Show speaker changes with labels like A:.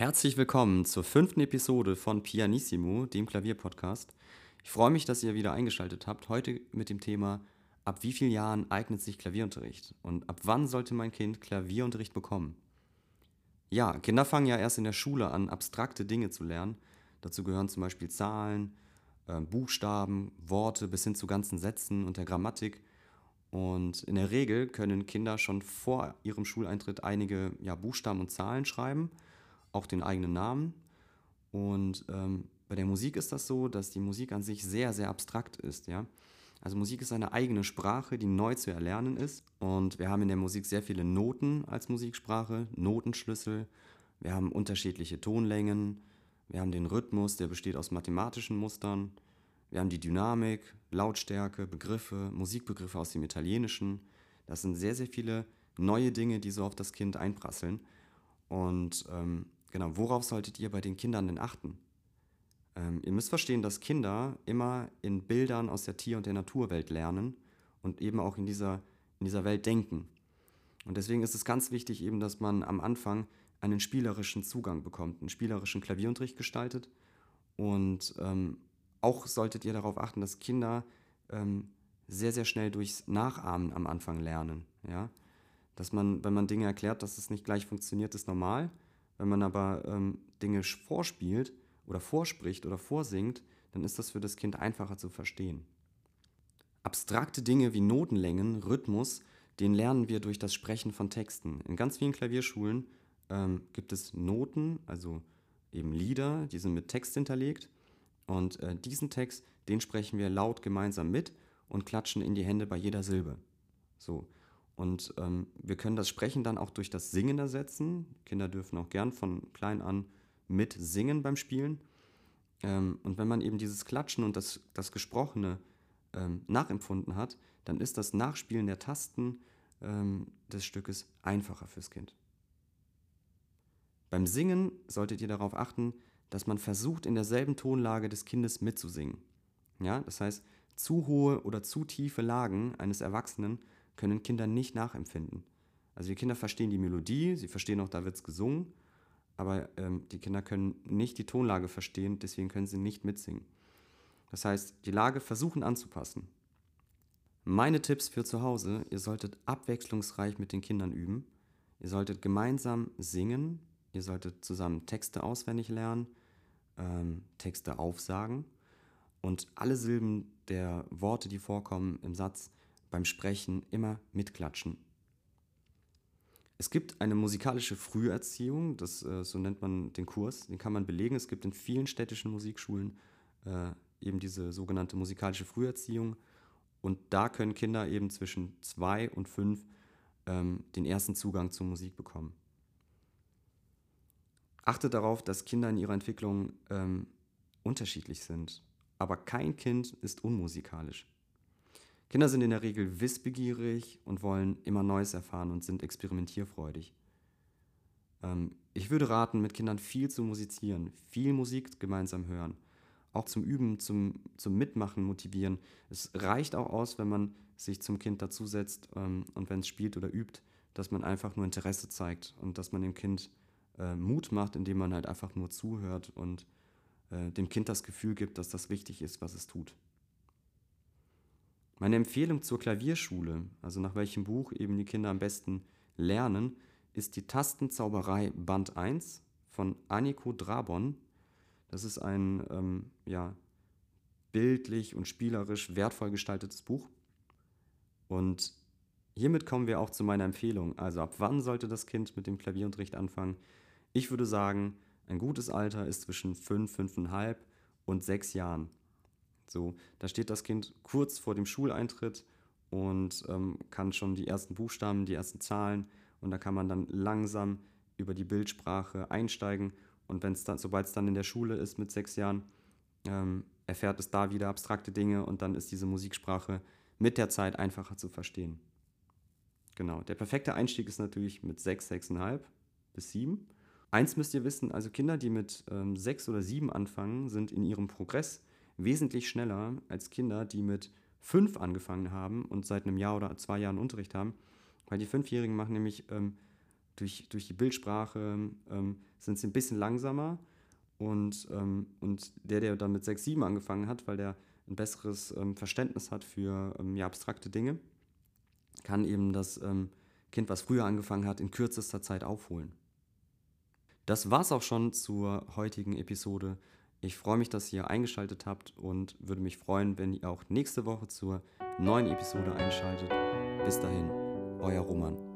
A: Herzlich willkommen zur fünften Episode von Pianissimo, dem Klavierpodcast. Ich freue mich, dass ihr wieder eingeschaltet habt. Heute mit dem Thema, ab wie vielen Jahren eignet sich Klavierunterricht und ab wann sollte mein Kind Klavierunterricht bekommen? Ja, Kinder fangen ja erst in der Schule an, abstrakte Dinge zu lernen. Dazu gehören zum Beispiel Zahlen, äh, Buchstaben, Worte bis hin zu ganzen Sätzen und der Grammatik. Und in der Regel können Kinder schon vor ihrem Schuleintritt einige ja, Buchstaben und Zahlen schreiben, auch den eigenen Namen. Und ähm, bei der Musik ist das so, dass die Musik an sich sehr, sehr abstrakt ist. Ja? Also Musik ist eine eigene Sprache, die neu zu erlernen ist. Und wir haben in der Musik sehr viele Noten als Musiksprache, Notenschlüssel. Wir haben unterschiedliche Tonlängen. Wir haben den Rhythmus, der besteht aus mathematischen Mustern. Wir haben die Dynamik, Lautstärke, Begriffe, Musikbegriffe aus dem Italienischen. Das sind sehr, sehr viele neue Dinge, die so auf das Kind einprasseln. Und ähm, genau, worauf solltet ihr bei den Kindern denn achten? Ähm, ihr müsst verstehen, dass Kinder immer in Bildern aus der Tier- und der Naturwelt lernen und eben auch in dieser, in dieser Welt denken. Und deswegen ist es ganz wichtig eben, dass man am Anfang einen spielerischen Zugang bekommt, einen spielerischen Klavierunterricht gestaltet und ähm, auch solltet ihr darauf achten, dass Kinder ähm, sehr, sehr schnell durchs Nachahmen am Anfang lernen. Ja? Dass man, wenn man Dinge erklärt, dass es nicht gleich funktioniert, ist normal. Wenn man aber ähm, Dinge vorspielt oder vorspricht oder vorsingt, dann ist das für das Kind einfacher zu verstehen. Abstrakte Dinge wie Notenlängen, Rhythmus, den lernen wir durch das Sprechen von Texten. In ganz vielen Klavierschulen ähm, gibt es Noten, also eben Lieder, die sind mit Text hinterlegt. Und äh, diesen Text, den sprechen wir laut gemeinsam mit und klatschen in die Hände bei jeder Silbe. So. Und ähm, wir können das Sprechen dann auch durch das Singen ersetzen. Kinder dürfen auch gern von klein an mit singen beim Spielen. Ähm, und wenn man eben dieses Klatschen und das, das Gesprochene ähm, nachempfunden hat, dann ist das Nachspielen der Tasten ähm, des Stückes einfacher fürs Kind. Beim Singen solltet ihr darauf achten, dass man versucht, in derselben Tonlage des Kindes mitzusingen. Ja, das heißt, zu hohe oder zu tiefe Lagen eines Erwachsenen können Kinder nicht nachempfinden. Also die Kinder verstehen die Melodie, sie verstehen auch, da wird es gesungen, aber ähm, die Kinder können nicht die Tonlage verstehen, deswegen können sie nicht mitsingen. Das heißt, die Lage versuchen anzupassen. Meine Tipps für zu Hause, ihr solltet abwechslungsreich mit den Kindern üben, ihr solltet gemeinsam singen, ihr solltet zusammen Texte auswendig lernen, ähm, Texte aufsagen und alle Silben der Worte, die vorkommen im Satz, beim Sprechen immer mitklatschen. Es gibt eine musikalische Früherziehung, das, äh, so nennt man den Kurs, den kann man belegen. Es gibt in vielen städtischen Musikschulen äh, eben diese sogenannte musikalische Früherziehung. Und da können Kinder eben zwischen zwei und fünf ähm, den ersten Zugang zur Musik bekommen. Achtet darauf, dass Kinder in ihrer Entwicklung ähm, unterschiedlich sind. Aber kein Kind ist unmusikalisch. Kinder sind in der Regel wissbegierig und wollen immer Neues erfahren und sind experimentierfreudig. Ähm, ich würde raten, mit Kindern viel zu musizieren, viel Musik gemeinsam hören, auch zum Üben, zum, zum Mitmachen motivieren. Es reicht auch aus, wenn man sich zum Kind dazusetzt ähm, und wenn es spielt oder übt, dass man einfach nur Interesse zeigt und dass man dem Kind äh, Mut macht, indem man halt einfach nur zuhört und äh, dem Kind das Gefühl gibt, dass das wichtig ist, was es tut. Meine Empfehlung zur Klavierschule, also nach welchem Buch eben die Kinder am besten lernen, ist die Tastenzauberei Band 1 von Anniko Drabon. Das ist ein ähm, ja, bildlich und spielerisch wertvoll gestaltetes Buch. Und hiermit kommen wir auch zu meiner Empfehlung. Also ab wann sollte das Kind mit dem Klavierunterricht anfangen? Ich würde sagen, ein gutes Alter ist zwischen 5, 5,5 und 6 Jahren. So, da steht das Kind kurz vor dem Schuleintritt und ähm, kann schon die ersten Buchstaben, die ersten Zahlen und da kann man dann langsam über die Bildsprache einsteigen und wenn es dann, sobald es dann in der Schule ist mit sechs Jahren, ähm, erfährt es da wieder abstrakte Dinge und dann ist diese Musiksprache mit der Zeit einfacher zu verstehen. Genau, der perfekte Einstieg ist natürlich mit sechs, sechseinhalb bis sieben. Eins müsst ihr wissen, also Kinder, die mit ähm, sechs oder sieben anfangen, sind in ihrem Progress wesentlich schneller als Kinder, die mit fünf angefangen haben und seit einem Jahr oder zwei Jahren Unterricht haben. Weil die Fünfjährigen machen nämlich ähm, durch, durch die Bildsprache ähm, sind sie ein bisschen langsamer. Und, ähm, und der, der dann mit 6, 7 angefangen hat, weil der ein besseres ähm, Verständnis hat für ähm, ja, abstrakte Dinge, kann eben das ähm, Kind, was früher angefangen hat, in kürzester Zeit aufholen. Das war's auch schon zur heutigen Episode. Ich freue mich, dass ihr eingeschaltet habt und würde mich freuen, wenn ihr auch nächste Woche zur neuen Episode einschaltet. Bis dahin, euer Roman.